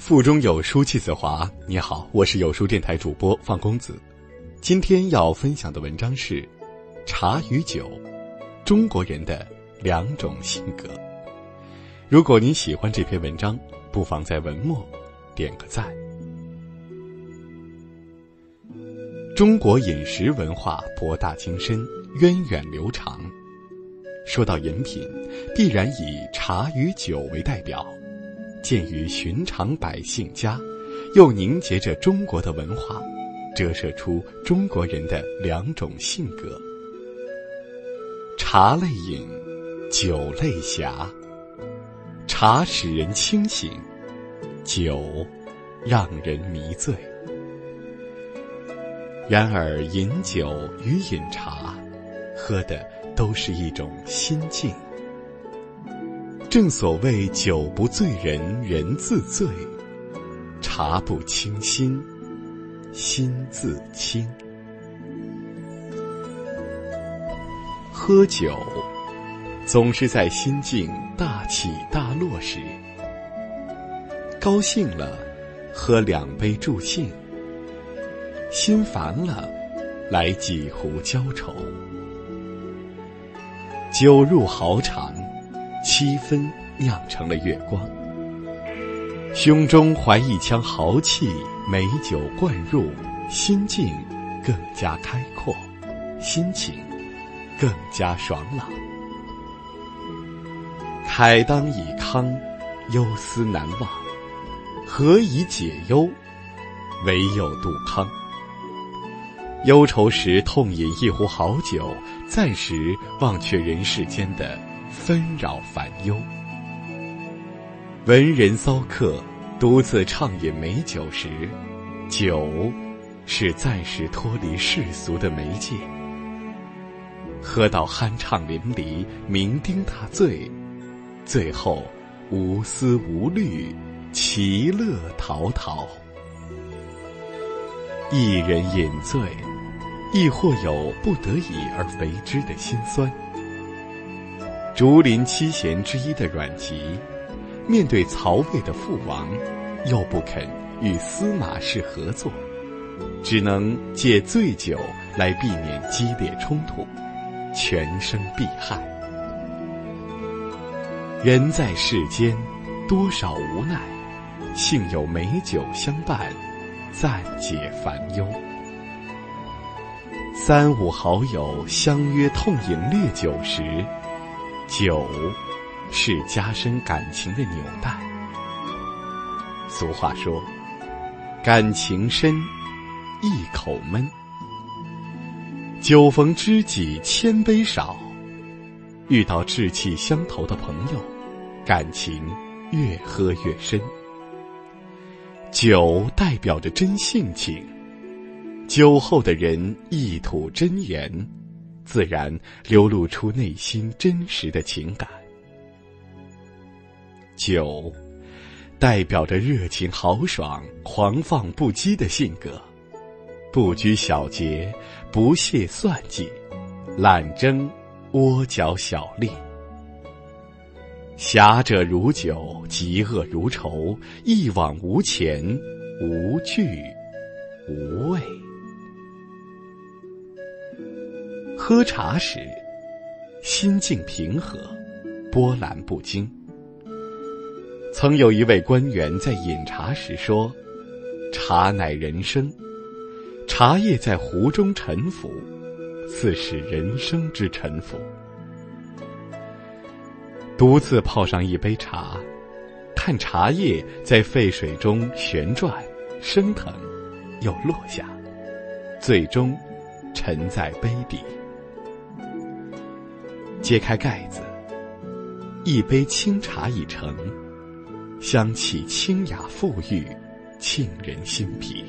腹中有书气自华。你好，我是有书电台主播范公子。今天要分享的文章是《茶与酒：中国人的两种性格》。如果你喜欢这篇文章，不妨在文末点个赞。中国饮食文化博大精深，源远流长。说到饮品，必然以茶与酒为代表。建于寻常百姓家，又凝结着中国的文化，折射出中国人的两种性格：茶类饮，酒类侠。茶使人清醒，酒让人迷醉。然而，饮酒与饮茶，喝的都是一种心境。正所谓酒不醉人人自醉，茶不清心心自清。喝酒总是在心境大起大落时，高兴了喝两杯助兴，心烦了来几壶浇愁。酒入豪肠。七分酿成了月光，胸中怀一腔豪气，美酒灌入，心境更加开阔，心情更加爽朗。慨当以慷，忧思难忘，何以解忧？唯有杜康。忧愁时痛饮一壶好酒，暂时忘却人世间的。纷扰烦忧，文人骚客独自畅饮美酒时，酒是暂时脱离世俗的媒介。喝到酣畅淋漓、酩酊大醉，最后无思无虑、其乐陶陶。一人饮醉，亦或有不得已而为之的心酸。竹林七贤之一的阮籍，面对曹魏的父王，又不肯与司马氏合作，只能借醉酒来避免激烈冲突，全生避害。人在世间，多少无奈，幸有美酒相伴，暂解烦忧。三五好友相约痛饮烈酒时。酒，是加深感情的纽带。俗话说：“感情深，一口闷。”酒逢知己千杯少，遇到志气相投的朋友，感情越喝越深。酒代表着真性情，酒后的人一吐真言。自然流露出内心真实的情感。酒，代表着热情豪爽、狂放不羁的性格，不拘小节，不屑算计，懒争窝角小利。侠者如酒，嫉恶如仇，一往无前，无惧无畏。喝茶时，心境平和，波澜不惊。曾有一位官员在饮茶时说：“茶乃人生，茶叶在壶中沉浮，似是人生之沉浮。”独自泡上一杯茶，看茶叶在沸水中旋转、升腾，又落下，最终沉在杯底。揭开盖子，一杯清茶已成，香气清雅馥郁，沁人心脾。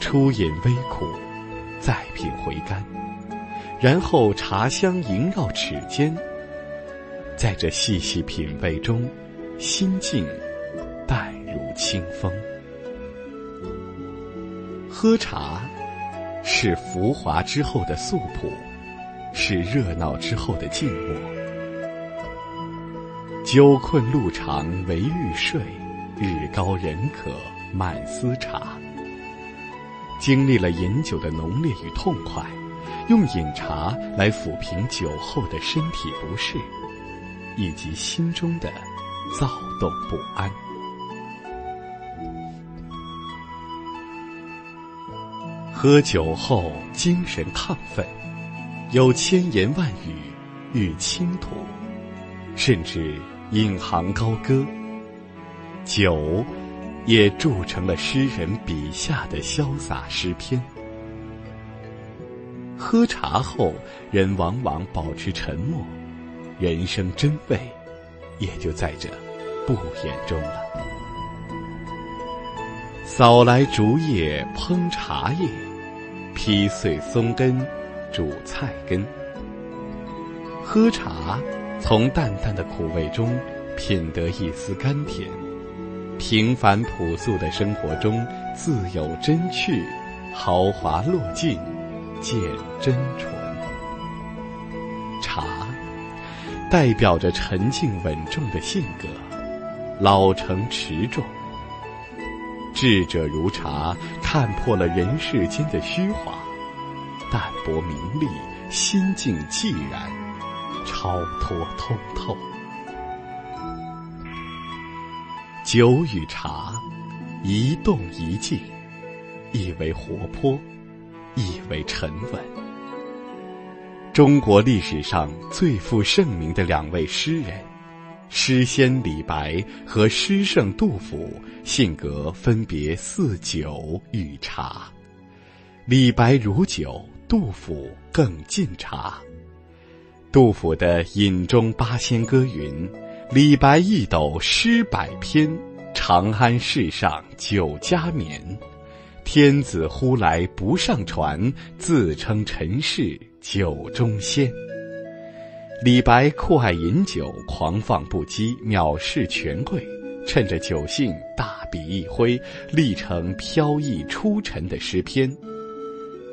初饮微苦，再品回甘，然后茶香萦绕齿间，在这细细品味中，心境淡如清风。喝茶，是浮华之后的素朴。是热闹之后的静默。酒困路长唯欲睡，日高人渴慢思茶。经历了饮酒的浓烈与痛快，用饮茶来抚平酒后的身体不适，以及心中的躁动不安。喝酒后精神亢奋，有千言万语欲倾吐，甚至引吭高歌。酒，也铸成了诗人笔下的潇洒诗篇。喝茶后，人往往保持沉默，人生真味，也就在这不言中了。扫来竹叶烹茶叶。劈碎松根，煮菜根。喝茶，从淡淡的苦味中品得一丝甘甜。平凡朴素的生活中自有真趣，豪华落尽见真纯。茶，代表着沉静稳重的性格，老成持重。智者如茶，看破了人世间的虚华，淡泊名利，心境寂然，超脱通透。酒与茶，一动一静，亦为活泼，亦为沉稳。中国历史上最负盛名的两位诗人。诗仙李白和诗圣杜甫性格分别似酒与茶，李白如酒，杜甫更近茶。杜甫的《饮中八仙歌》云：“李白一斗诗百篇，长安市上酒家眠。天子呼来不上船，自称臣是酒中仙。”李白酷爱饮酒，狂放不羁，藐视权贵，趁着酒兴，大笔一挥，立成飘逸出尘的诗篇。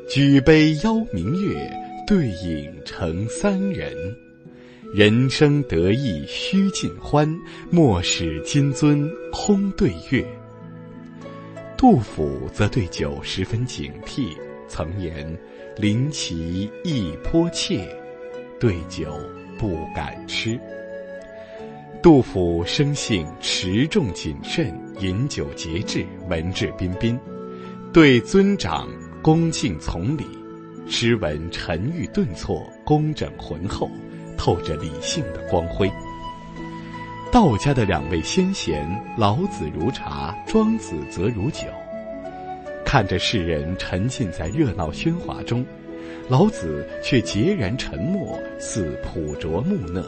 举杯邀明月，对影成三人。人生得意须尽欢，莫使金樽空对月。杜甫则对酒十分警惕，曾言：“临其意颇切，对酒。”不敢吃。杜甫生性持重谨慎，饮酒节制，文质彬彬，对尊长恭敬从礼，诗文沉郁顿挫，工整浑厚，透着理性的光辉。道家的两位先贤，老子如茶，庄子则如酒，看着世人沉浸在热闹喧哗中。老子却孑然沉默，似朴拙木讷。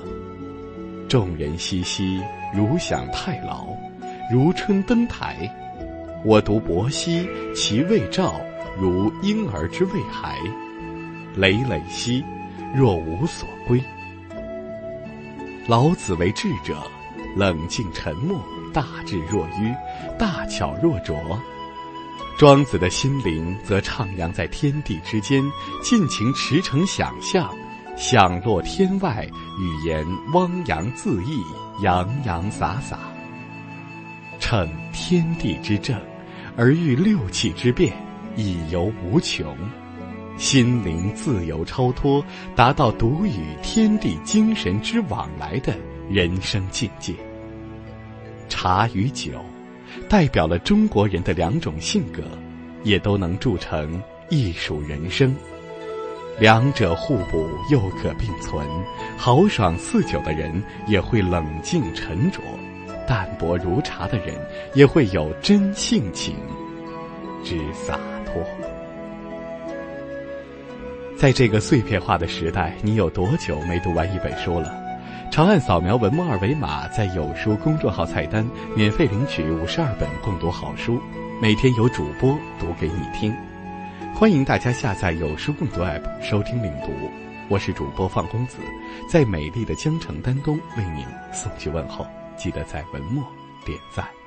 众人熙熙，如享太牢；如春登台。我独泊兮其未兆，如婴儿之未孩。累累兮，若无所归。老子为智者，冷静沉默，大智若愚，大巧若拙。庄子的心灵则徜徉在天地之间，尽情驰骋想象，享落天外，语言汪洋恣意，洋洋洒洒。乘天地之正，而遇六气之变，以游无穷，心灵自由超脱，达到独与天地精神之往来的人生境界。茶与酒。代表了中国人的两种性格，也都能铸成艺术人生。两者互补又可并存，豪爽似酒的人也会冷静沉着，淡泊如茶的人也会有真性情之洒脱。在这个碎片化的时代，你有多久没读完一本书了？长按扫描文末二维码，在有书公众号菜单免费领取五十二本共读好书，每天有主播读给你听。欢迎大家下载有书共读 App 收听领读，我是主播放公子，在美丽的江城丹东为您送去问候。记得在文末点赞。